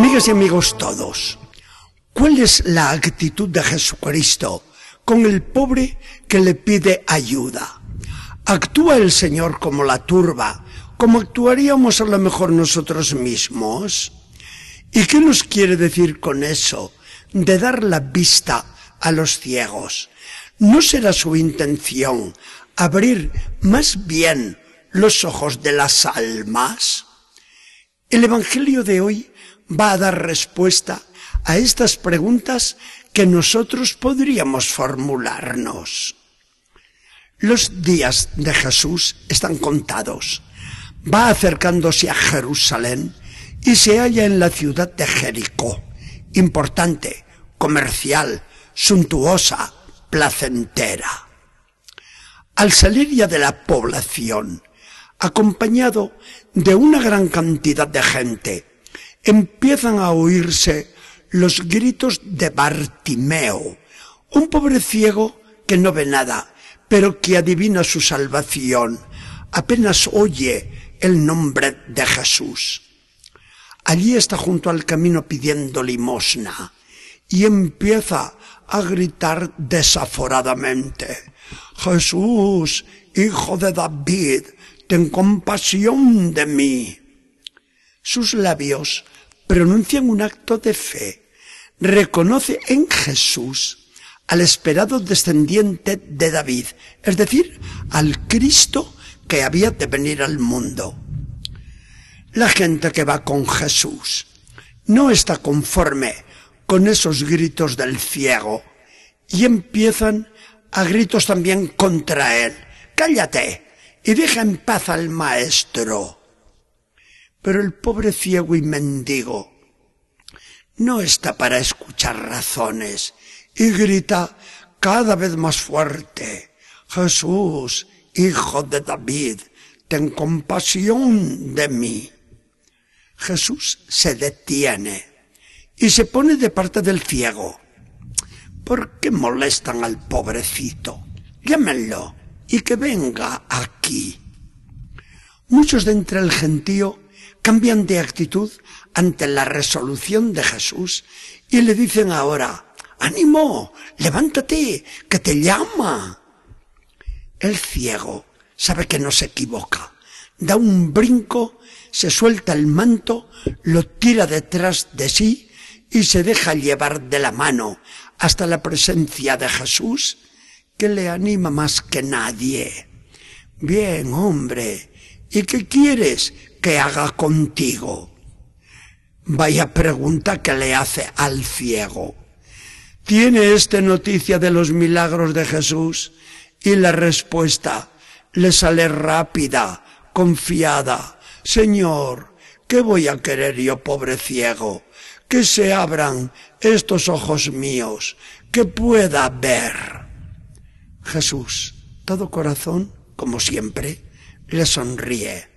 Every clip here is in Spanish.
Amigas y amigos todos, ¿cuál es la actitud de Jesucristo con el pobre que le pide ayuda? ¿Actúa el Señor como la turba, como actuaríamos a lo mejor nosotros mismos? ¿Y qué nos quiere decir con eso de dar la vista a los ciegos? ¿No será su intención abrir más bien los ojos de las almas? El Evangelio de hoy va a dar respuesta a estas preguntas que nosotros podríamos formularnos. Los días de Jesús están contados. Va acercándose a Jerusalén y se halla en la ciudad de Jericó, importante, comercial, suntuosa, placentera. Al salir ya de la población, acompañado de una gran cantidad de gente, empiezan a oírse los gritos de Bartimeo, un pobre ciego que no ve nada, pero que adivina su salvación, apenas oye el nombre de Jesús. Allí está junto al camino pidiendo limosna y empieza a gritar desaforadamente, Jesús, hijo de David, ten compasión de mí. Sus labios pronuncian un acto de fe. Reconoce en Jesús al esperado descendiente de David, es decir, al Cristo que había de venir al mundo. La gente que va con Jesús no está conforme con esos gritos del ciego y empiezan a gritos también contra él. Cállate y deja en paz al maestro. Pero el pobre ciego y mendigo no está para escuchar razones y grita cada vez más fuerte, Jesús, hijo de David, ten compasión de mí. Jesús se detiene y se pone de parte del ciego. ¿Por qué molestan al pobrecito? Llámenlo y que venga aquí. Muchos de entre el gentío cambian de actitud ante la resolución de Jesús y le dicen ahora, ánimo, levántate, que te llama. El ciego sabe que no se equivoca, da un brinco, se suelta el manto, lo tira detrás de sí y se deja llevar de la mano hasta la presencia de Jesús, que le anima más que nadie. Bien, hombre, ¿y qué quieres? Que haga contigo? Vaya pregunta que le hace al ciego. ¿Tiene este noticia de los milagros de Jesús? Y la respuesta le sale rápida, confiada. Señor, ¿qué voy a querer yo, pobre ciego? Que se abran estos ojos míos, que pueda ver. Jesús, todo corazón, como siempre, le sonríe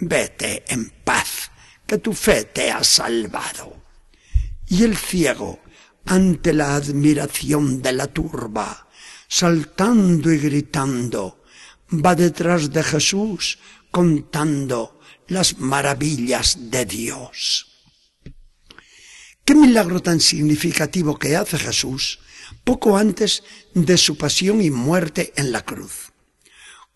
vete en paz, que tu fe te ha salvado. Y el ciego, ante la admiración de la turba, saltando y gritando, va detrás de Jesús contando las maravillas de Dios. Qué milagro tan significativo que hace Jesús poco antes de su pasión y muerte en la cruz.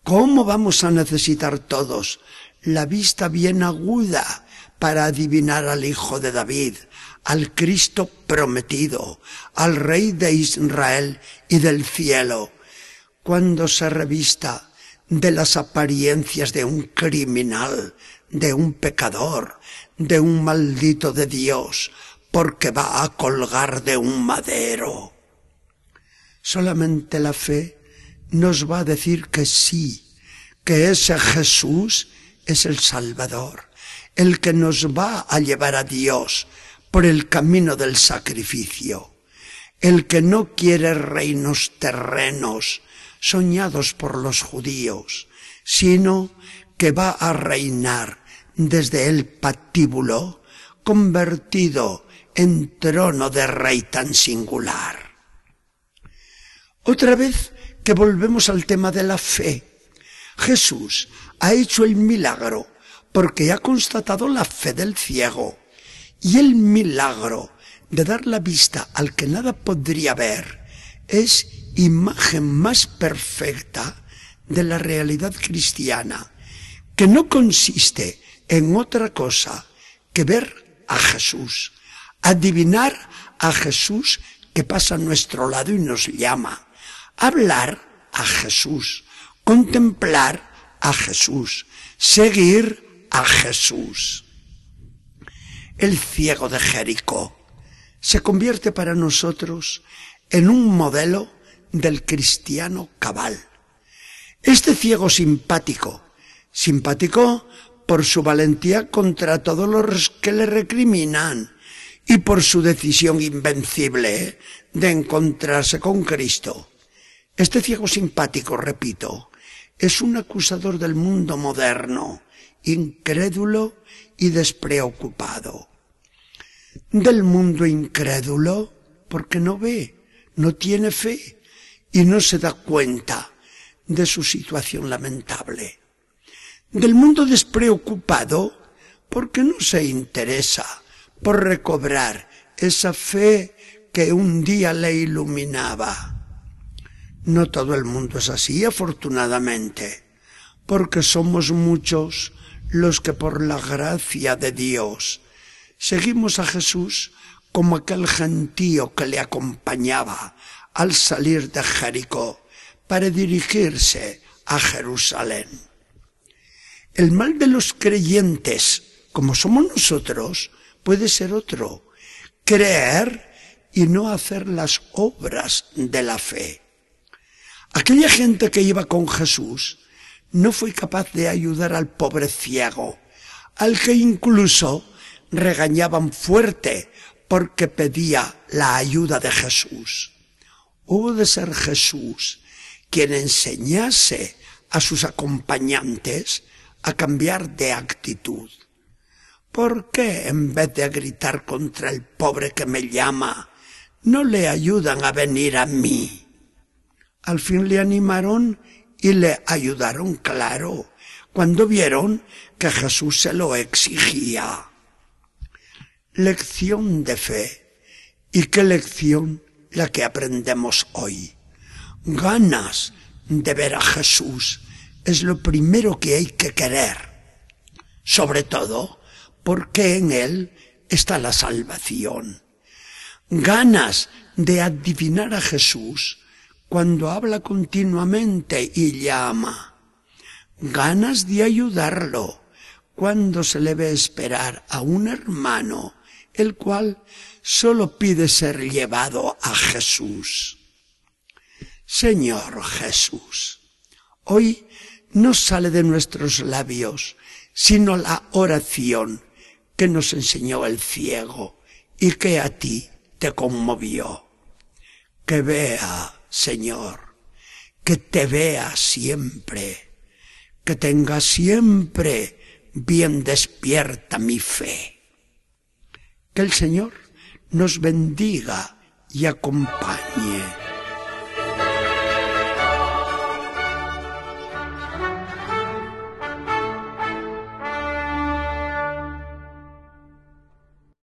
¿Cómo vamos a necesitar todos la vista bien aguda para adivinar al Hijo de David, al Cristo prometido, al Rey de Israel y del cielo, cuando se revista de las apariencias de un criminal, de un pecador, de un maldito de Dios, porque va a colgar de un madero. Solamente la fe nos va a decir que sí, que ese Jesús es el Salvador, el que nos va a llevar a Dios por el camino del sacrificio, el que no quiere reinos terrenos soñados por los judíos, sino que va a reinar desde el patíbulo convertido en trono de rey tan singular. Otra vez que volvemos al tema de la fe. Jesús ha hecho el milagro porque ha constatado la fe del ciego Y el milagro de dar la vista al que nada podría ver es imagen más perfecta de la realidad cristiana, que no consiste en otra cosa que ver a Jesús, adivinar a Jesús que pasa a nuestro lado y nos llama, hablar a Jesús, contemplar a Jesús, seguir a Jesús. El ciego de Jericó se convierte para nosotros en un modelo del cristiano cabal. Este ciego simpático, simpático por su valentía contra todos los que le recriminan, y por su decisión invencible de encontrarse con Cristo. Este ciego simpático, repito, es un acusador del mundo moderno, incrédulo y despreocupado. Del mundo incrédulo porque no ve, no tiene fe y no se da cuenta de su situación lamentable. Del mundo despreocupado porque no se interesa por recobrar esa fe que un día le iluminaba. No todo el mundo es así, afortunadamente, porque somos muchos los que por la gracia de Dios seguimos a Jesús como aquel gentío que le acompañaba al salir de Jericó para dirigirse a Jerusalén. El mal de los creyentes, como somos nosotros, puede ser otro. Creer y no hacer las obras de la fe. Aquella gente que iba con Jesús no fue capaz de ayudar al pobre ciego, al que incluso regañaban fuerte porque pedía la ayuda de Jesús. Hubo de ser Jesús quien enseñase a sus acompañantes a cambiar de actitud. ¿Por qué en vez de gritar contra el pobre que me llama, no le ayudan a venir a mí? Al fin le animaron y le ayudaron, claro, cuando vieron que Jesús se lo exigía. Lección de fe. ¿Y qué lección la que aprendemos hoy? Ganas de ver a Jesús es lo primero que hay que querer. Sobre todo, porque en Él está la salvación. Ganas de adivinar a Jesús cuando habla continuamente y llama. Ganas de ayudarlo cuando se le ve esperar a un hermano, el cual solo pide ser llevado a Jesús. Señor Jesús, hoy no sale de nuestros labios sino la oración que nos enseñó el ciego y que a ti te conmovió. Que vea, Señor, que te vea siempre, que tenga siempre bien despierta mi fe. Que el Señor nos bendiga y acompañe.